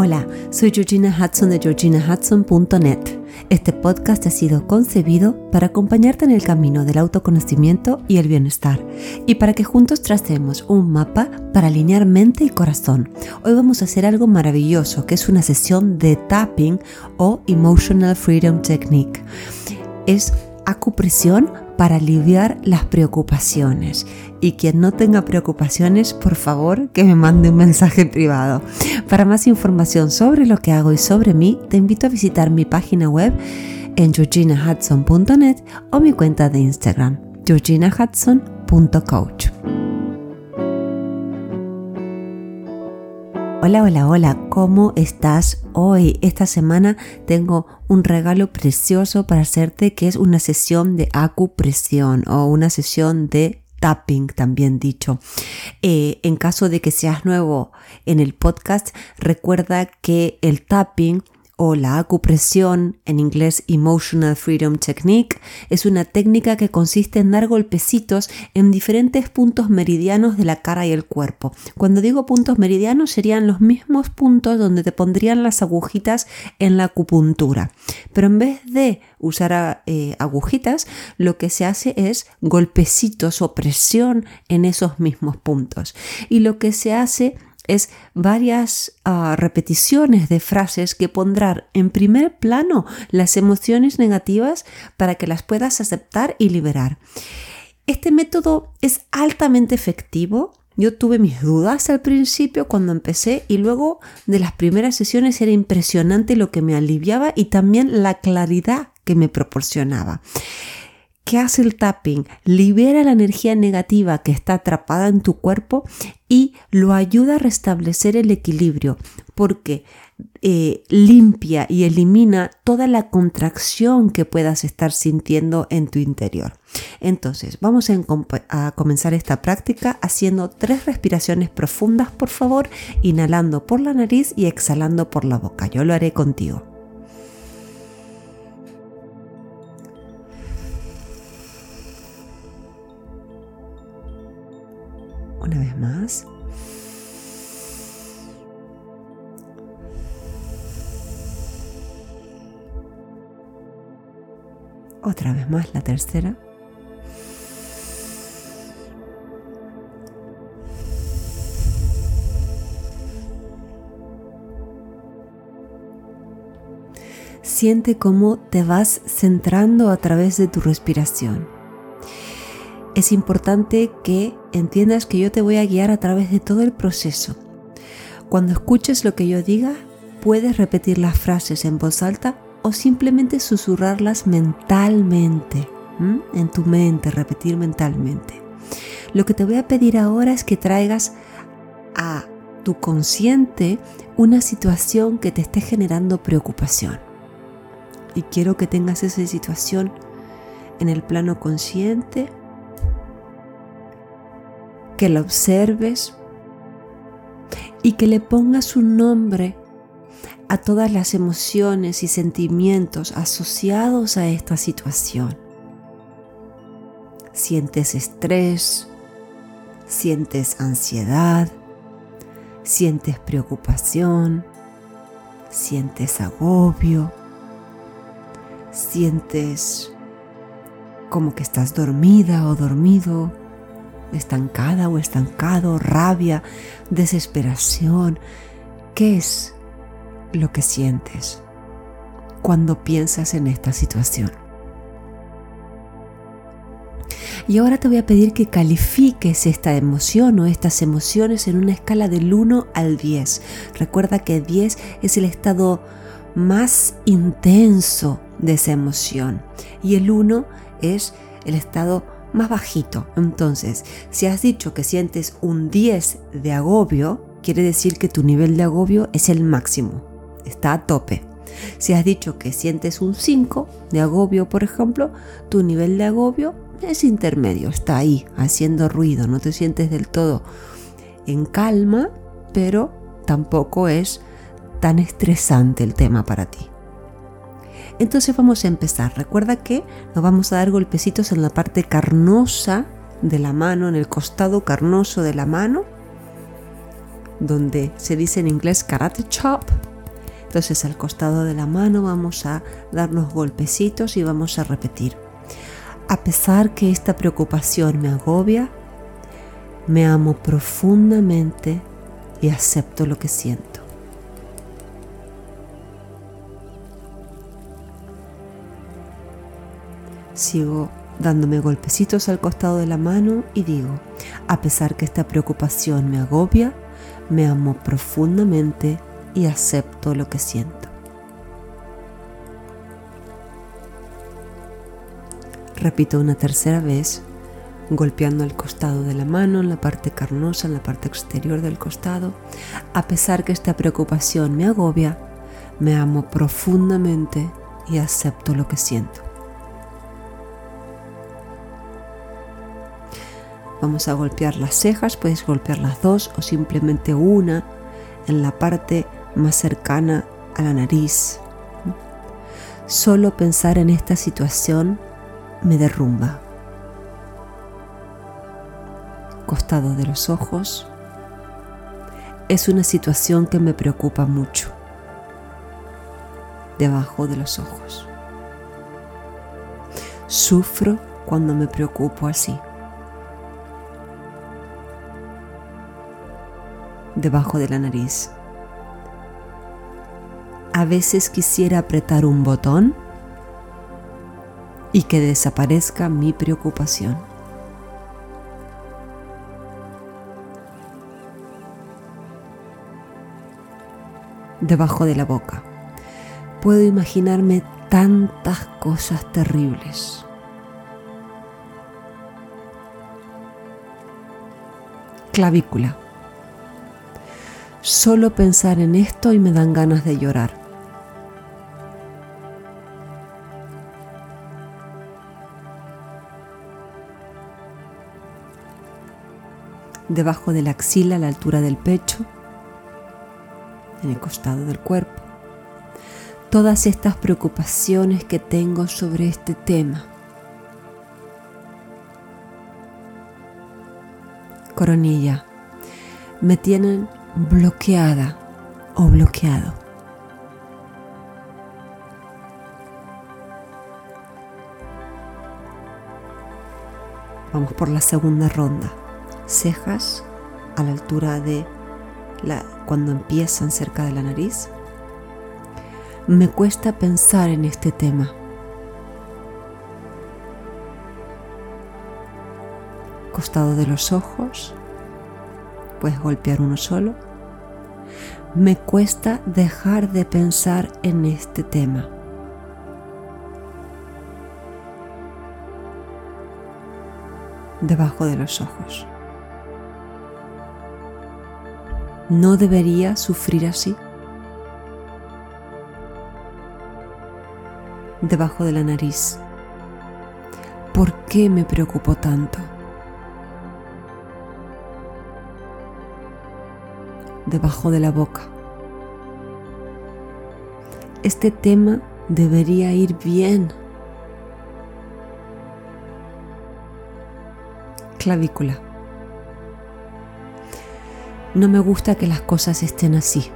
Hola, soy Georgina Hudson de georginahudson.net. Este podcast ha sido concebido para acompañarte en el camino del autoconocimiento y el bienestar y para que juntos tracemos un mapa para alinear mente y corazón. Hoy vamos a hacer algo maravilloso que es una sesión de tapping o Emotional Freedom Technique. Es acupresión para aliviar las preocupaciones. Y quien no tenga preocupaciones, por favor, que me mande un mensaje privado. Para más información sobre lo que hago y sobre mí, te invito a visitar mi página web en georginahudson.net o mi cuenta de Instagram, georginahudson.coach. Hola, hola, hola, ¿cómo estás hoy? Esta semana tengo un regalo precioso para hacerte que es una sesión de acupresión o una sesión de tapping también dicho. Eh, en caso de que seas nuevo en el podcast, recuerda que el tapping o la acupresión, en inglés Emotional Freedom Technique, es una técnica que consiste en dar golpecitos en diferentes puntos meridianos de la cara y el cuerpo. Cuando digo puntos meridianos serían los mismos puntos donde te pondrían las agujitas en la acupuntura. Pero en vez de usar eh, agujitas, lo que se hace es golpecitos o presión en esos mismos puntos. Y lo que se hace es varias ah, repeticiones de frases que pondrán en primer plano las emociones negativas para que las puedas aceptar y liberar. Este método es altamente efectivo. Yo tuve mis dudas al principio cuando empecé y luego de las primeras sesiones era impresionante lo que me aliviaba y también la claridad que me proporcionaba. ¿Qué hace el tapping? Libera la energía negativa que está atrapada en tu cuerpo y lo ayuda a restablecer el equilibrio porque eh, limpia y elimina toda la contracción que puedas estar sintiendo en tu interior. Entonces, vamos a comenzar esta práctica haciendo tres respiraciones profundas, por favor, inhalando por la nariz y exhalando por la boca. Yo lo haré contigo. Una vez más. Otra vez más la tercera. Siente cómo te vas centrando a través de tu respiración es importante que entiendas que yo te voy a guiar a través de todo el proceso. Cuando escuches lo que yo diga, puedes repetir las frases en voz alta o simplemente susurrarlas mentalmente, en tu mente, repetir mentalmente. Lo que te voy a pedir ahora es que traigas a tu consciente una situación que te esté generando preocupación. Y quiero que tengas esa situación en el plano consciente que la observes y que le pongas un nombre a todas las emociones y sentimientos asociados a esta situación. Sientes estrés, sientes ansiedad, sientes preocupación, sientes agobio, sientes como que estás dormida o dormido estancada o estancado, rabia, desesperación. ¿Qué es lo que sientes cuando piensas en esta situación? Y ahora te voy a pedir que califiques esta emoción o estas emociones en una escala del 1 al 10. Recuerda que 10 es el estado más intenso de esa emoción y el 1 es el estado más bajito. Entonces, si has dicho que sientes un 10 de agobio, quiere decir que tu nivel de agobio es el máximo, está a tope. Si has dicho que sientes un 5 de agobio, por ejemplo, tu nivel de agobio es intermedio, está ahí, haciendo ruido, no te sientes del todo en calma, pero tampoco es tan estresante el tema para ti. Entonces vamos a empezar. Recuerda que nos vamos a dar golpecitos en la parte carnosa de la mano, en el costado carnoso de la mano, donde se dice en inglés karate chop. Entonces al costado de la mano vamos a darnos golpecitos y vamos a repetir. A pesar que esta preocupación me agobia, me amo profundamente y acepto lo que siento. Sigo dándome golpecitos al costado de la mano y digo, a pesar que esta preocupación me agobia, me amo profundamente y acepto lo que siento. Repito una tercera vez, golpeando el costado de la mano, en la parte carnosa, en la parte exterior del costado. A pesar que esta preocupación me agobia, me amo profundamente y acepto lo que siento. Vamos a golpear las cejas, puedes golpear las dos o simplemente una en la parte más cercana a la nariz. Solo pensar en esta situación me derrumba. Costado de los ojos. Es una situación que me preocupa mucho. Debajo de los ojos. Sufro cuando me preocupo así. Debajo de la nariz. A veces quisiera apretar un botón y que desaparezca mi preocupación. Debajo de la boca. Puedo imaginarme tantas cosas terribles. Clavícula. Solo pensar en esto y me dan ganas de llorar. debajo de la axila a la altura del pecho, en el costado del cuerpo. Todas estas preocupaciones que tengo sobre este tema. Coronilla, me tienen bloqueada o bloqueado. Vamos por la segunda ronda cejas a la altura de la, cuando empiezan cerca de la nariz. Me cuesta pensar en este tema. Costado de los ojos, puedes golpear uno solo. Me cuesta dejar de pensar en este tema. Debajo de los ojos. no debería sufrir así. Debajo de la nariz. ¿Por qué me preocupo tanto? Debajo de la boca. Este tema debería ir bien. Clavícula. No me gusta que las cosas estén así.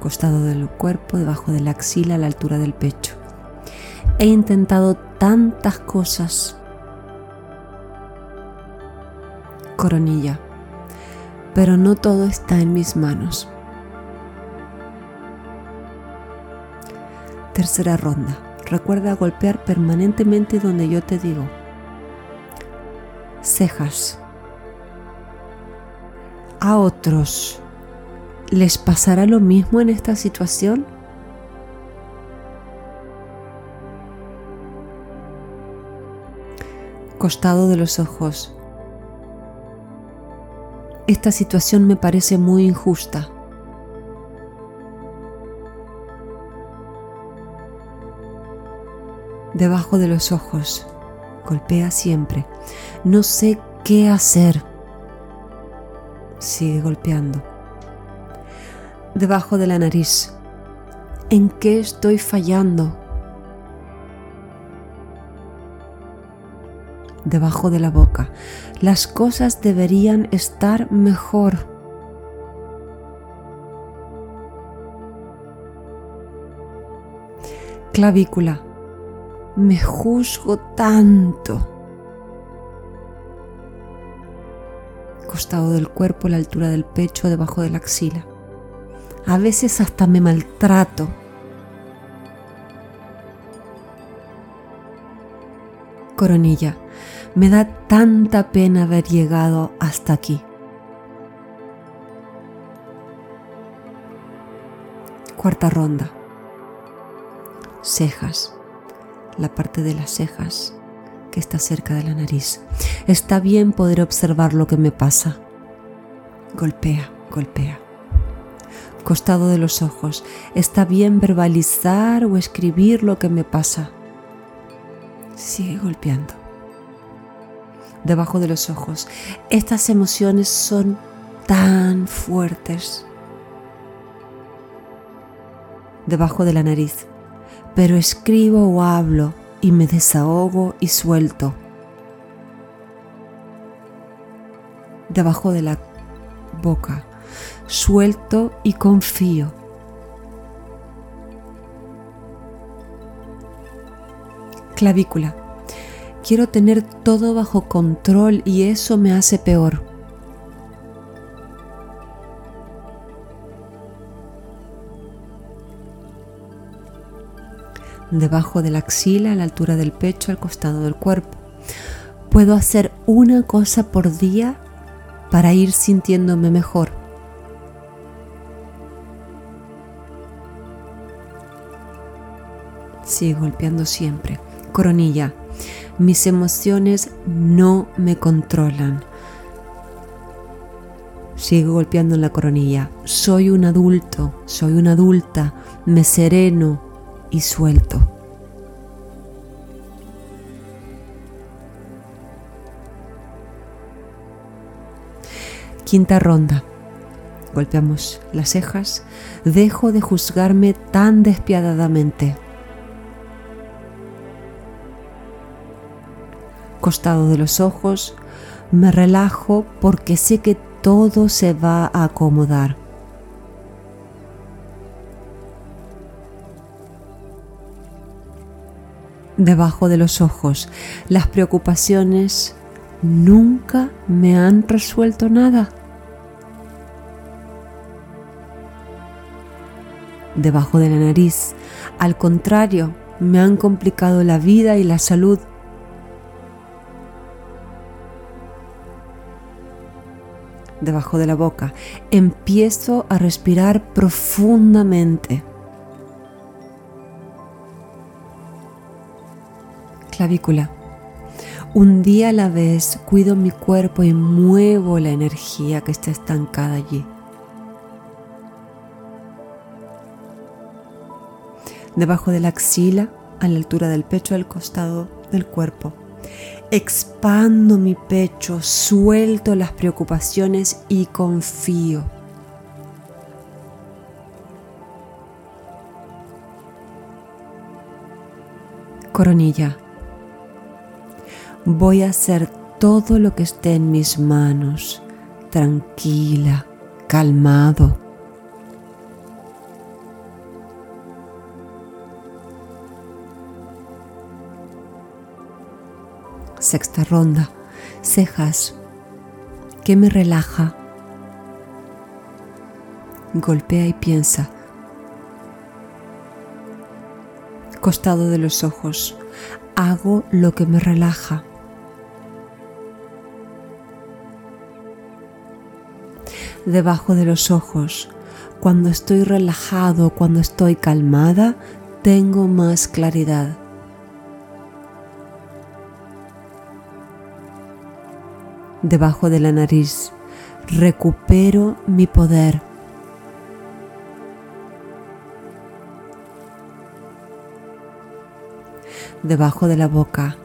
Costado del cuerpo, debajo de la axila, a la altura del pecho. He intentado tantas cosas. Coronilla. Pero no todo está en mis manos. Tercera ronda. Recuerda golpear permanentemente donde yo te digo cejas. ¿A otros les pasará lo mismo en esta situación? Costado de los ojos. Esta situación me parece muy injusta. Debajo de los ojos golpea siempre. No sé qué hacer. Sigue golpeando. Debajo de la nariz. ¿En qué estoy fallando? debajo de la boca. Las cosas deberían estar mejor. Clavícula. Me juzgo tanto. Costado del cuerpo, la altura del pecho, debajo de la axila. A veces hasta me maltrato. Coronilla. Me da tanta pena haber llegado hasta aquí. Cuarta ronda. Cejas. La parte de las cejas que está cerca de la nariz. Está bien poder observar lo que me pasa. Golpea, golpea. Costado de los ojos. Está bien verbalizar o escribir lo que me pasa. Sigue golpeando. Debajo de los ojos. Estas emociones son tan fuertes debajo de la nariz, pero escribo o hablo y me desahogo y suelto. Debajo de la boca, suelto y confío. Clavícula. Quiero tener todo bajo control y eso me hace peor. debajo de la axila, a la altura del pecho, al costado del cuerpo. Puedo hacer una cosa por día para ir sintiéndome mejor. Sigo golpeando siempre. Coronilla. Mis emociones no me controlan. Sigo golpeando en la coronilla. Soy un adulto, soy una adulta, me sereno, y suelto. Quinta ronda. Golpeamos las cejas. Dejo de juzgarme tan despiadadamente. Costado de los ojos. Me relajo porque sé que todo se va a acomodar. debajo de los ojos. Las preocupaciones nunca me han resuelto nada. Debajo de la nariz, al contrario, me han complicado la vida y la salud. Debajo de la boca, empiezo a respirar profundamente. clavícula. Un día a la vez cuido mi cuerpo y muevo la energía que está estancada allí. Debajo de la axila, a la altura del pecho, al costado del cuerpo. Expando mi pecho, suelto las preocupaciones y confío. Coronilla voy a hacer todo lo que esté en mis manos, tranquila, calmado. Sexta ronda, cejas. ¿Qué me relaja? Golpea y piensa. Costado de los ojos. Hago lo que me relaja. debajo de los ojos. Cuando estoy relajado, cuando estoy calmada, tengo más claridad. Debajo de la nariz, recupero mi poder. Debajo de la boca,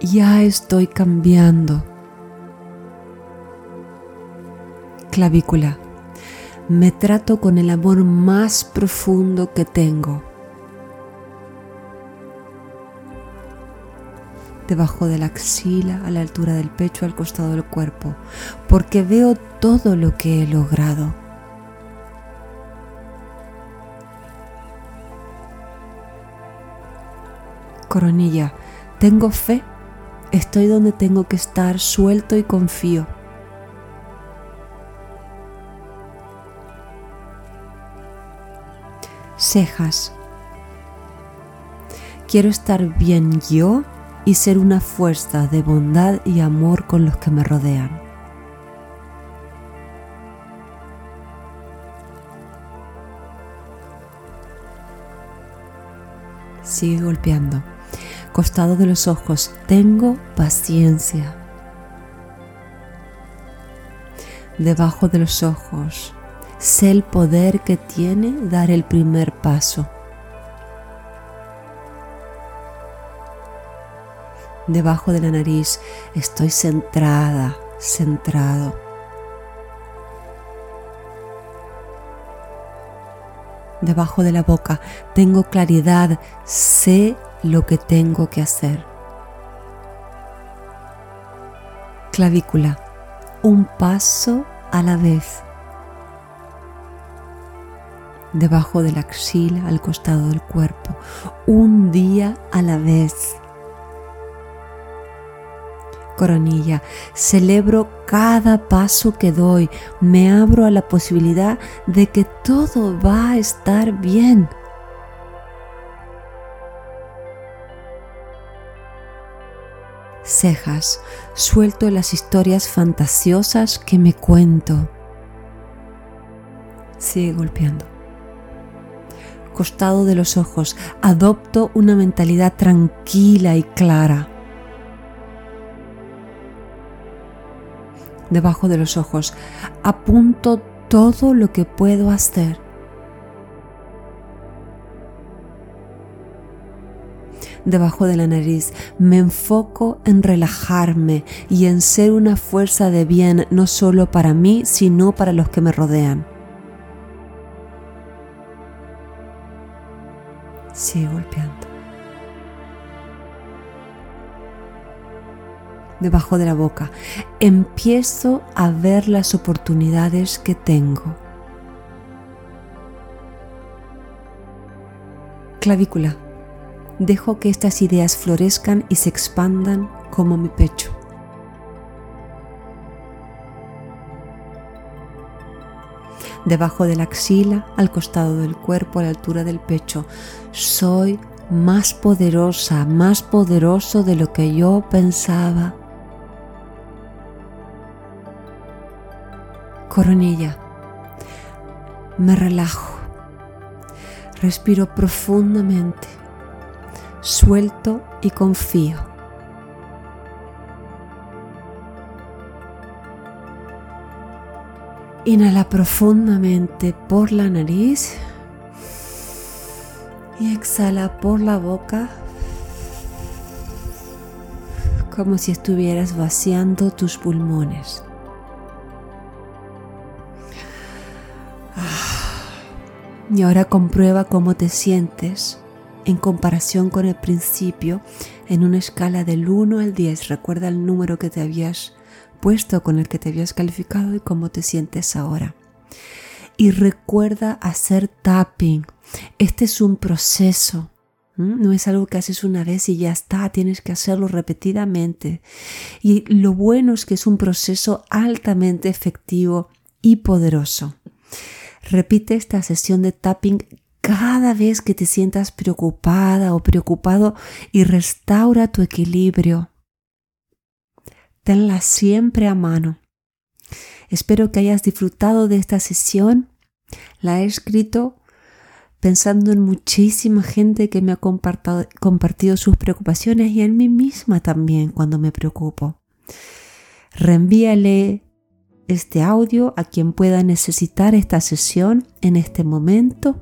ya estoy cambiando. clavícula. Me trato con el amor más profundo que tengo. Debajo de la axila, a la altura del pecho, al costado del cuerpo, porque veo todo lo que he logrado. Coronilla, tengo fe, estoy donde tengo que estar, suelto y confío. Cejas, quiero estar bien yo y ser una fuerza de bondad y amor con los que me rodean. Sigue golpeando. Costado de los ojos, tengo paciencia. Debajo de los ojos, sé el poder que tiene dar el primer paso. Debajo de la nariz, estoy centrada, centrado. debajo de la boca. Tengo claridad, sé lo que tengo que hacer. Clavícula, un paso a la vez. Debajo de la axila, al costado del cuerpo, un día a la vez coronilla. Celebro cada paso que doy. Me abro a la posibilidad de que todo va a estar bien. Cejas. Suelto las historias fantasiosas que me cuento. Sigue golpeando. Costado de los ojos. Adopto una mentalidad tranquila y clara. Debajo de los ojos. Apunto todo lo que puedo hacer. Debajo de la nariz me enfoco en relajarme y en ser una fuerza de bien no solo para mí, sino para los que me rodean. Sigue golpeando. Debajo de la boca. Empiezo a ver las oportunidades que tengo. Clavícula. Dejo que estas ideas florezcan y se expandan como mi pecho. Debajo de la axila, al costado del cuerpo, a la altura del pecho. Soy más poderosa, más poderoso de lo que yo pensaba. Coronilla. Me relajo. Respiro profundamente. Suelto y confío. Inhala profundamente por la nariz y exhala por la boca como si estuvieras vaciando tus pulmones. Y ahora comprueba cómo te sientes en comparación con el principio en una escala del 1 al 10. Recuerda el número que te habías puesto, con el que te habías calificado y cómo te sientes ahora. Y recuerda hacer tapping. Este es un proceso. No es algo que haces una vez y ya está, tienes que hacerlo repetidamente. Y lo bueno es que es un proceso altamente efectivo y poderoso. Repite esta sesión de tapping cada vez que te sientas preocupada o preocupado y restaura tu equilibrio. Tenla siempre a mano. Espero que hayas disfrutado de esta sesión. La he escrito pensando en muchísima gente que me ha compartido, sus preocupaciones y en mí misma también cuando me preocupo. Reenvíale este audio a quien pueda necesitar esta sesión en este momento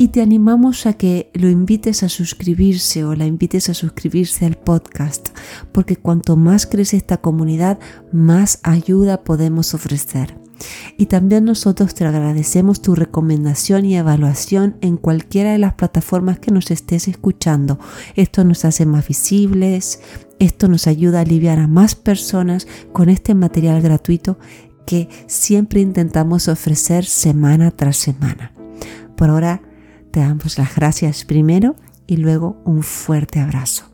y te animamos a que lo invites a suscribirse o la invites a suscribirse al podcast, porque cuanto más crece esta comunidad, más ayuda podemos ofrecer. Y también nosotros te agradecemos tu recomendación y evaluación en cualquiera de las plataformas que nos estés escuchando. Esto nos hace más visibles, esto nos ayuda a aliviar a más personas con este material gratuito que siempre intentamos ofrecer semana tras semana. Por ahora te damos las gracias primero y luego un fuerte abrazo.